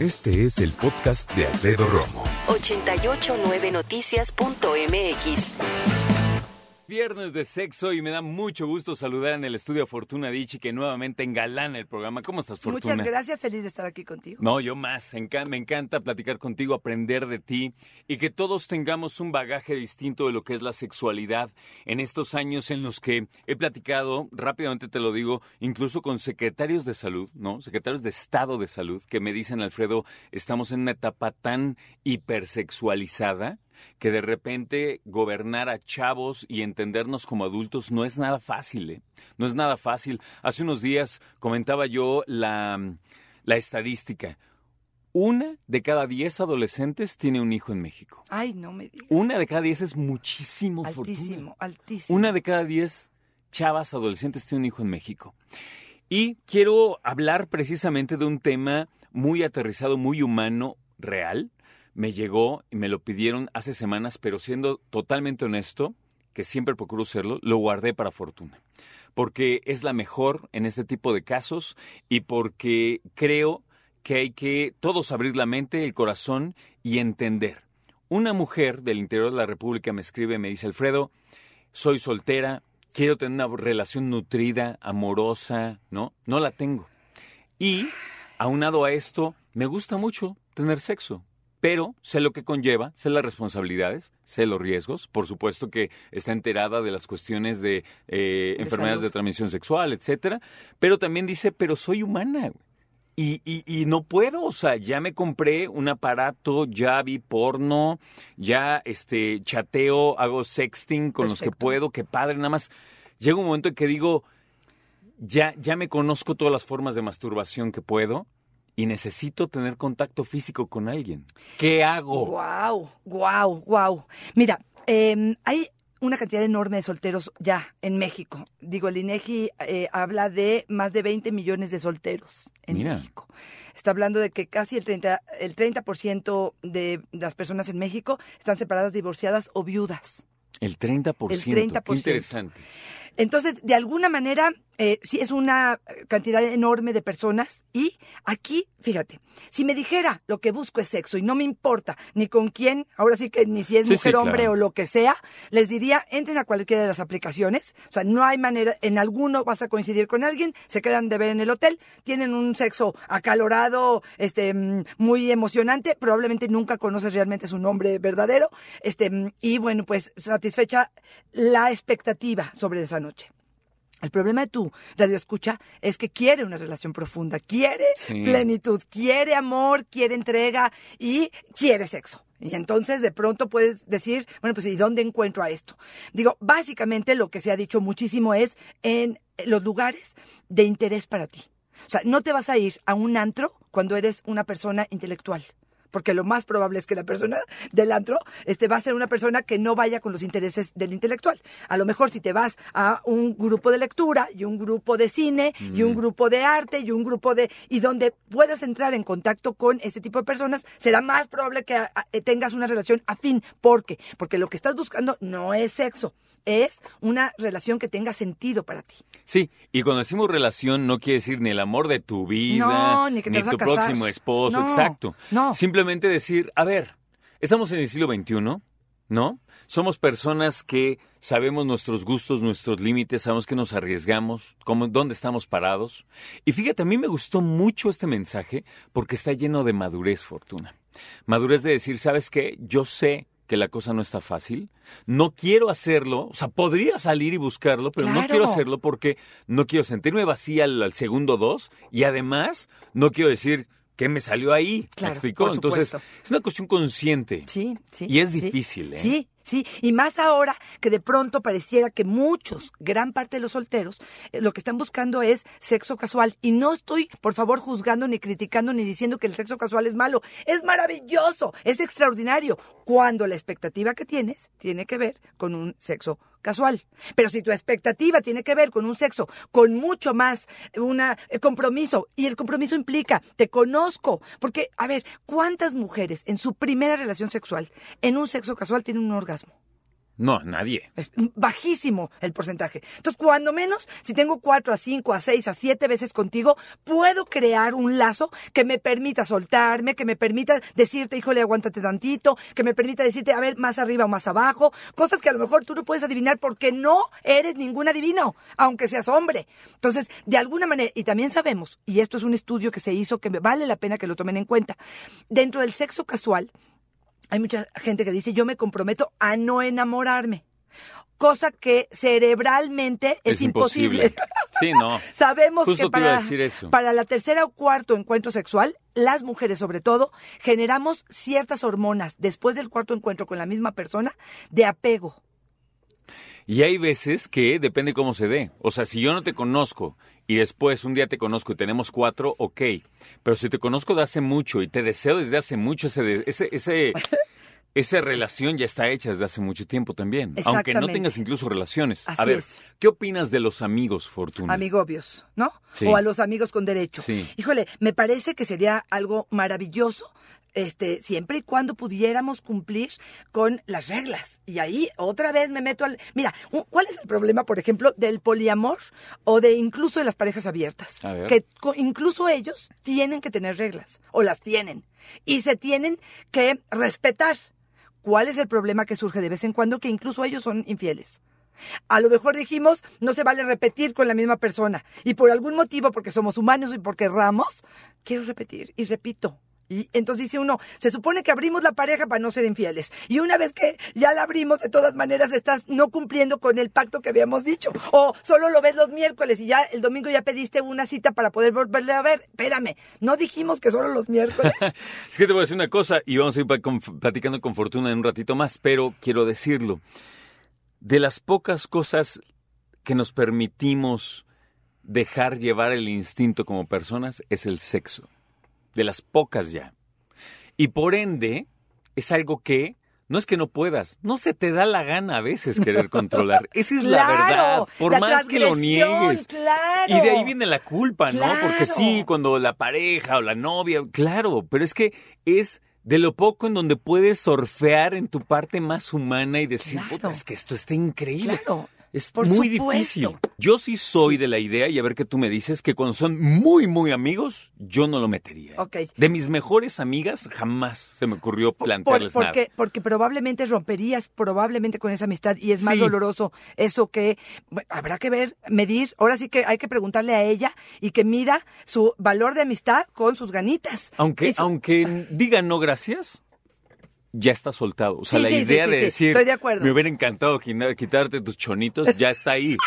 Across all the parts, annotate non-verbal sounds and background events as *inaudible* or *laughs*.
Este es el podcast de Alfredo Romo. 889noticias.mx. Viernes de sexo y me da mucho gusto saludar en el estudio a Fortuna Dichi que nuevamente engalana el programa. ¿Cómo estás, Fortuna? Muchas gracias, feliz de estar aquí contigo. No, yo más. Me encanta platicar contigo, aprender de ti y que todos tengamos un bagaje distinto de lo que es la sexualidad en estos años en los que he platicado, rápidamente te lo digo, incluso con secretarios de salud, ¿no? Secretarios de Estado de Salud que me dicen, Alfredo, estamos en una etapa tan hipersexualizada que de repente gobernar a chavos y entendernos como adultos no es nada fácil, ¿eh? No es nada fácil. Hace unos días comentaba yo la, la estadística. Una de cada diez adolescentes tiene un hijo en México. Ay, no me digas. Una de cada diez es muchísimo, Altísimo, Fortuna. altísimo. Una de cada diez chavas adolescentes tiene un hijo en México. Y quiero hablar precisamente de un tema muy aterrizado, muy humano, real. Me llegó y me lo pidieron hace semanas, pero siendo totalmente honesto, que siempre procuro serlo, lo guardé para fortuna. Porque es la mejor en este tipo de casos y porque creo que hay que todos abrir la mente, el corazón y entender. Una mujer del interior de la República me escribe me dice, Alfredo, soy soltera, quiero tener una relación nutrida, amorosa, ¿no? No la tengo. Y, aunado a esto, me gusta mucho tener sexo. Pero sé lo que conlleva, sé las responsabilidades, sé los riesgos. Por supuesto que está enterada de las cuestiones de, eh, De enfermedades salud. de transmisión sexual, etcétera. Pero también dice, pero soy humana. Y, y, y no puedo, o sea, ya me compré un aparato, ya vi porno, ya este chateo, hago sexting con los que puedo, qué padre, nada más. Llega un momento en que digo, ya, ya me conozco todas las formas de masturbación que puedo y necesito tener contacto físico con alguien. ¿Qué hago? Wow, wow, wow. Mira, eh, hay una cantidad enorme de solteros ya en México. Digo, el INEGI eh, habla de más de 20 millones de solteros en Mira. México. Está hablando de que casi el 30%, el 30% de las personas en México están separadas, divorciadas o viudas. El 30%. El 30%. Qué interesante. Entonces, de alguna manera, eh, sí es una cantidad enorme de personas y aquí, fíjate, si me dijera lo que busco es sexo y no me importa ni con quién, ahora sí que ni si es Sí, mujer, sí, hombre o lo que sea, les diría, entren a cualquiera de las aplicaciones, o sea, no hay manera, en alguno vas a coincidir con alguien, se quedan de ver en el hotel, tienen un sexo acalorado, este, mm, muy emocionante, probablemente nunca conoces realmente su nombre verdadero, este, mm, y bueno, pues satisfecha la expectativa sobre esa noche. El problema de tu radio escucha es que quiere una relación profunda, quiere Sí. plenitud, quiere amor, quiere entrega y quiere sexo. Y entonces de pronto puedes decir, bueno, pues ¿y dónde encuentro a esto? Digo, básicamente lo que se ha dicho muchísimo es en los lugares de interés para ti. O sea, no te vas a ir a un antro cuando eres una persona intelectual. Porque lo más probable es que la persona del antro este, va a ser una persona que no vaya con los intereses del intelectual. A lo mejor si te vas a un grupo de lectura y un grupo de cine y un grupo de arte y un grupo de... y donde puedas entrar en contacto con ese tipo de personas, será más probable que a- a- tengas una relación afín. ¿Por qué? Porque lo que estás buscando no es sexo, es una relación que tenga sentido para ti. Sí, y cuando decimos relación no quiere decir ni el amor de tu vida, No, ni que te vas a tu próximo esposo, No, exacto. no. Simplemente decir, a ver, estamos en el siglo XXI, ¿no? Somos personas que sabemos nuestros gustos, nuestros límites, sabemos que nos arriesgamos, cómo, dónde estamos parados. Y fíjate, a mí me gustó mucho este mensaje porque está lleno de madurez, Fortuna. Madurez de decir, ¿sabes qué? Yo sé que la cosa no está fácil. No quiero hacerlo, o sea, podría salir y buscarlo, pero no quiero hacerlo porque no quiero sentirme vacía al, al segundo dos y además no quiero decir, ¿qué me salió ahí? Claro, ¿Me explicó? por Entonces, es una cuestión consciente. Sí, sí. Y es sí. difícil, ¿eh? Sí, sí. Y más ahora que de pronto pareciera que muchos, gran parte de los solteros, eh, lo que están buscando es sexo casual. Y no estoy, por favor, juzgando ni criticando ni diciendo que el sexo casual es malo. Es maravilloso, es extraordinario. Cuando la expectativa que tienes tiene que ver con un sexo casual. Pero si tu expectativa tiene que ver con un sexo con mucho más una eh, compromiso y el compromiso implica te conozco, porque a ver, ¿cuántas mujeres en su primera relación sexual en un sexo casual tienen un orgasmo? No, nadie. Es bajísimo el porcentaje. Entonces, cuando menos, si tengo cuatro a cinco, a seis, a siete veces contigo, puedo crear un lazo que me permita soltarme, que me permita decirte, híjole, aguántate tantito, que me permita decirte, a ver, más arriba o más abajo, cosas que a lo mejor tú no puedes adivinar porque no eres ningún adivino, aunque seas hombre. Entonces, de alguna manera, y también sabemos, y esto es un estudio que se hizo que vale la pena que lo tomen en cuenta, dentro del sexo casual, hay mucha gente que dice, yo me comprometo a no enamorarme. Cosa que cerebralmente es, imposible. *laughs* Sí, no. Sabemos Justo que para, decir eso. para la tercera o cuarto encuentro sexual, las mujeres sobre todo, generamos ciertas hormonas después del cuarto encuentro con la misma persona de apego. Y hay veces que depende cómo se dé. O sea, si yo no te conozco y después un día te conozco y tenemos cuatro, ok. Pero si te conozco de hace mucho y te deseo desde hace mucho, ese, ese, ese, *laughs* esa relación ya está hecha desde hace mucho tiempo también. Aunque no tengas incluso relaciones. Así a ver, es. ¿qué opinas de los amigos, Fortuna? Amigobios, ¿no? Sí. O a los amigos con derecho. Sí. Híjole, me parece que sería algo maravilloso. Este, siempre y cuando pudiéramos cumplir con las reglas. Y ahí otra vez me meto al. Mira, ¿cuál es el problema, por ejemplo, del poliamor o de incluso de las parejas abiertas? Que incluso ellos tienen que tener reglas, o las tienen, y se tienen que respetar. ¿Cuál es el problema que surge de vez en cuando? Que incluso ellos son infieles. A lo mejor dijimos, no se vale repetir con la misma persona. Y por algún motivo, porque somos humanos y porque erramos, quiero repetir y repito. Y entonces dice uno, se supone que abrimos la pareja para no ser infieles. Y una vez que ya la abrimos, de todas maneras estás no cumpliendo con el pacto que habíamos dicho. O solo lo ves los miércoles y ya el domingo ya pediste una cita para poder volverle a ver. Espérame, no dijimos que solo los miércoles. *laughs* Es que te voy a decir una cosa y vamos a ir platicando con Fortuna en un ratito más, pero quiero decirlo. De las pocas cosas que nos permitimos dejar llevar el instinto como personas es el sexo. De las pocas ya. Y por ende, es algo que no es que no puedas, no se te da la gana a veces *laughs* querer controlar. Esa es la Claro, verdad. Por la más que lo niegues. claro. Y de ahí viene la culpa, ¿no? Porque sí, Claro. cuando la pareja o la novia, claro, pero es que es de lo poco en donde puedes surfear en tu parte más humana y decir, Claro. puta, es que esto está increíble. Claro. Es Por muy supuesto. difícil. Yo sí soy de la idea, y a ver qué tú me dices, que cuando son muy, muy amigos, yo no lo metería. ¿eh? Ok. De mis mejores amigas, jamás se me ocurrió plantearles por- nada. porque, porque probablemente romperías probablemente con esa amistad y es más Sí. doloroso eso que bueno, habrá que ver, medir. Ahora sí que hay que preguntarle a ella y que mida su valor de amistad con sus ganitas. Aunque, Y su- aunque diga no gracias, ya está soltado. O sea, Sí, la sí, idea sí, de decir, estoy de acuerdo. me hubiera encantado quitarte tus chonitos, ya está ahí. *laughs*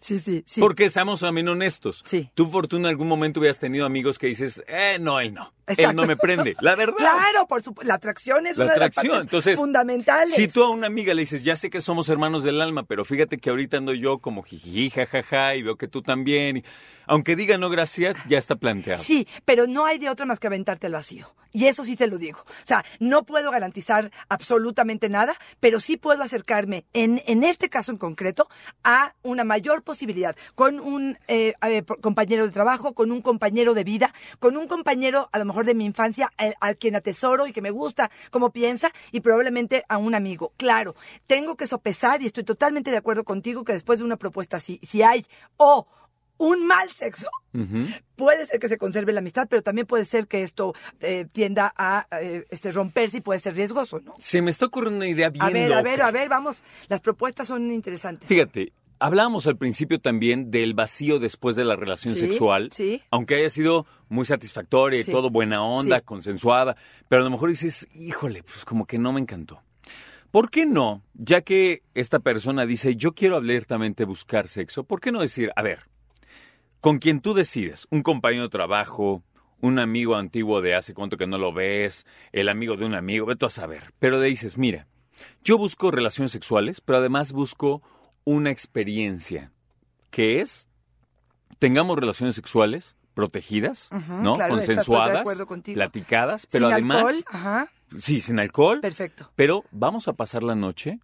Sí, sí, sí. Porque seamos también honestos. Sí. Tú, Fortuna, en algún momento hubieras tenido amigos que dices, eh, no, él no. Él no me prende. La verdad. Claro, por supuesto. La atracción es La una de las atracción. Entonces, fundamentales. si tú a una amiga le dices, ya sé que somos hermanos del alma, pero fíjate que ahorita ando yo como jiji, jajaja, y veo que tú también. y- aunque diga no gracias, ya está planteado. Sí, pero no hay de otra más que aventarte al vacío. Y eso sí te lo digo. O sea, no puedo garantizar absolutamente nada, pero sí puedo acercarme, en, en este caso en concreto, a una mayor posibilidad con un eh, compañero de trabajo, con un compañero de vida, con un compañero a lo mejor de mi infancia al, al quien atesoro y que me gusta cómo piensa y probablemente a un amigo. Claro, tengo que sopesar y estoy totalmente de acuerdo contigo que después de una propuesta así, si hay o un mal sexo. Puede ser que se conserve la amistad, pero también puede ser que esto eh, tienda a eh, este, romperse y puede ser riesgoso, ¿no? Se me está ocurriendo una idea bien A ver, a ver, a ver, vamos. Las propuestas son interesantes. Fíjate, hablábamos al principio también del vacío después de la relación Sí, sexual. sí. Aunque haya sido muy satisfactoria y Sí, todo buena onda, consensuada. Pero a lo mejor dices, híjole, pues como que no me encantó. ¿Por qué no? Ya que esta persona dice, yo quiero abiertamente buscar sexo, ¿por qué no decir, a ver, con quien tú decides, un compañero de trabajo, un amigo antiguo de hace cuánto que no lo ves, el amigo de un amigo, vete a saber. Pero le dices, mira, yo busco relaciones sexuales, pero además busco una experiencia, que es, tengamos relaciones sexuales protegidas, ¿no? claro, Consensuadas, platicadas, pero Sin además, alcohol, ajá, sí, sin alcohol, perfecto. pero vamos a pasar la noche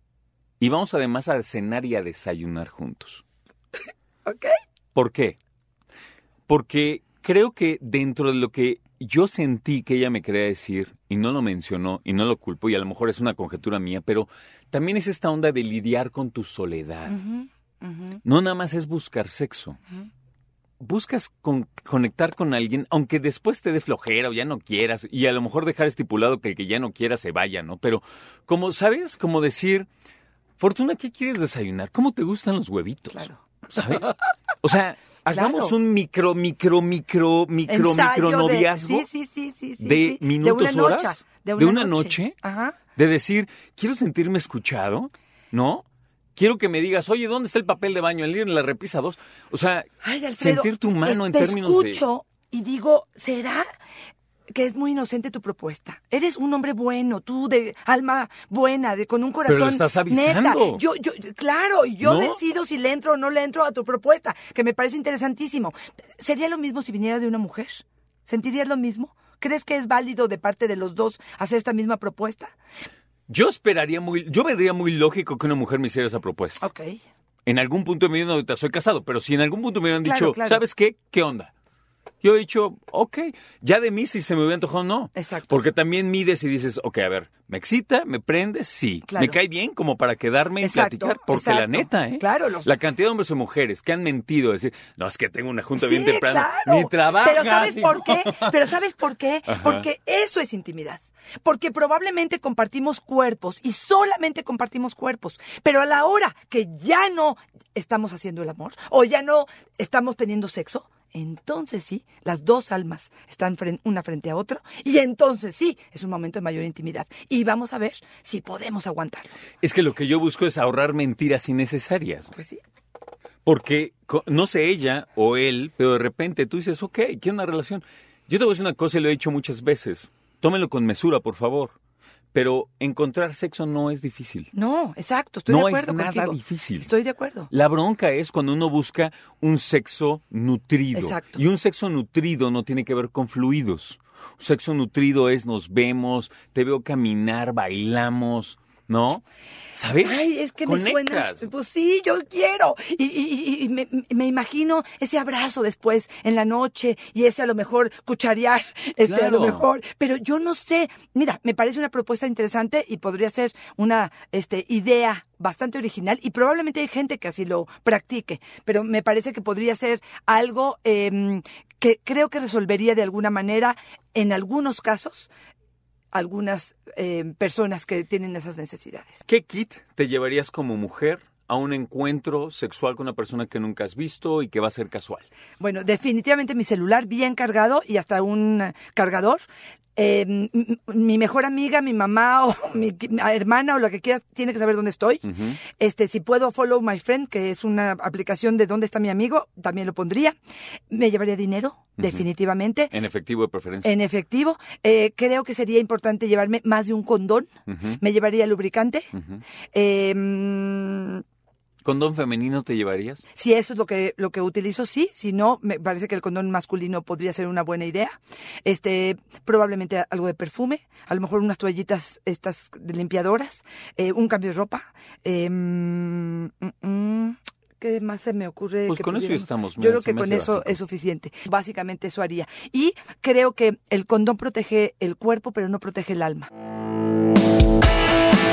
y vamos además a cenar y a desayunar juntos. *laughs* ¿Ok? ¿Por qué? Porque creo que dentro de lo que yo sentí que ella me quería decir, y no lo mencionó, y no lo culpo, y a lo mejor es una conjetura mía, pero también es esta onda de lidiar con tu soledad. No nada más es buscar sexo. Buscas con- conectar con alguien, aunque después te dé flojera o ya no quieras, y a lo mejor dejar estipulado que el que ya no quiera se vaya, ¿no? Pero, como, ¿sabes? Como decir, Fortuna, ¿qué quieres desayunar? ¿Cómo te gustan los huevitos? Claro. ¿Sabes? O sea, hagamos Claro. un micro, micro, micro, micro, Ensayo micro de- noviazgo sí, sí, sí, sí, de minutos, una noche, horas, de de una, una noche. Ajá. de decir, quiero sentirme escuchado, ¿no? Quiero que me digas, oye, ¿dónde está el papel de baño? En la repisa 2. O sea, Ay, Alfredo, sentir tu mano en términos de... escucho y digo, ¿será que es muy inocente tu propuesta? Eres un hombre bueno, tú de alma buena, de con un corazón lo estás neta. avisando. Yo, yo, claro, y yo ¿No? decido si le entro o no le entro a tu propuesta, que me parece interesantísimo. ¿Sería lo mismo si viniera de una mujer? ¿Sentirías lo mismo? ¿Crees que es válido de parte de los dos hacer esta misma propuesta? Yo esperaría muy... Yo vendría muy lógico que una mujer me hiciera esa propuesta. Ok. En algún punto de mi vida, ahorita soy casado, pero si en algún punto me hubieran Claro, dicho, claro. ¿sabes qué? ¿Qué onda? Yo he dicho, ok, ya de mí si se me hubiera antojado, no. Exacto. Porque también mides y dices, ok, a ver, ¿me excita? ¿Me prende? Sí. Claro. ¿Me cae bien como para quedarme y platicar? Porque la neta, ¿eh? Claro, los- La cantidad de hombres o mujeres que han mentido, decir, no, es que tengo una junta bien temprano. claro. Ni trabaja. Pero ¿sabes por qué? Pero ¿sabes por qué? *laughs* Ajá. Porque eso es intimidad. Porque probablemente compartimos cuerpos y solamente compartimos cuerpos. Pero a la hora que ya no estamos haciendo el amor o ya no estamos teniendo sexo, entonces sí, las dos almas están una frente a otra y entonces sí, es un momento de mayor intimidad. Y vamos a ver si podemos aguantarlo. Es que lo que yo busco es ahorrar mentiras innecesarias. Pues sí. Porque, no sé ella o él, pero de repente tú dices, ok, quiero una relación. Yo te voy a decir una cosa y lo he dicho muchas veces. Tómelo con mesura, por favor. Pero encontrar sexo no es difícil. No, exacto, estoy No de es acuerdo nada contigo. difícil. Estoy de acuerdo. La bronca es cuando uno busca un sexo nutrido. Exacto. Y un sexo nutrido no tiene que ver con fluidos. Un sexo nutrido es nos vemos, te veo caminar, bailamos, ¿no? ¿Sabes? Ay, es que me suena. Pues sí, yo quiero. Y, y- y- me, me imagino ese abrazo después en la noche y ese a lo mejor cucharear, este a lo mejor. Pero yo no sé. Mira, me parece una propuesta interesante y podría ser una este, idea bastante original y probablemente hay gente que así lo practique. Pero me parece que podría ser algo em, que creo que resolvería de alguna manera, en algunos casos, algunas em, personas que tienen esas necesidades. ¿Qué kit te llevarías como mujer a un encuentro sexual con una persona que nunca has visto y que va a ser casual? Bueno, definitivamente mi celular bien cargado y hasta un eh, cargador. Eh, mi mejor amiga, mi mamá o *laughs* mi hermana o lo que quiera tiene que saber dónde estoy. Este, si puedo follow my friend, que es una aplicación de dónde está mi amigo, también lo pondría. Me llevaría dinero, definitivamente. En efectivo de preferencia. En efectivo, Eh, creo que sería importante llevarme más de un condón. Me llevaría lubricante. Eh, ¿Condón femenino te llevarías? Si eso es lo que, lo que utilizo, sí. Si no, me parece que el condón masculino podría ser una buena idea. Este, probablemente algo de perfume, a lo mejor unas toallitas estas de limpiadoras, eh, un cambio de ropa. eh, mm, mm, ¿Qué más se me ocurre? Pues que con eso estamos, Yo creo que con eso básico. es suficiente. Básicamente eso haría. Y creo que el condón protege el cuerpo, pero no protege el alma.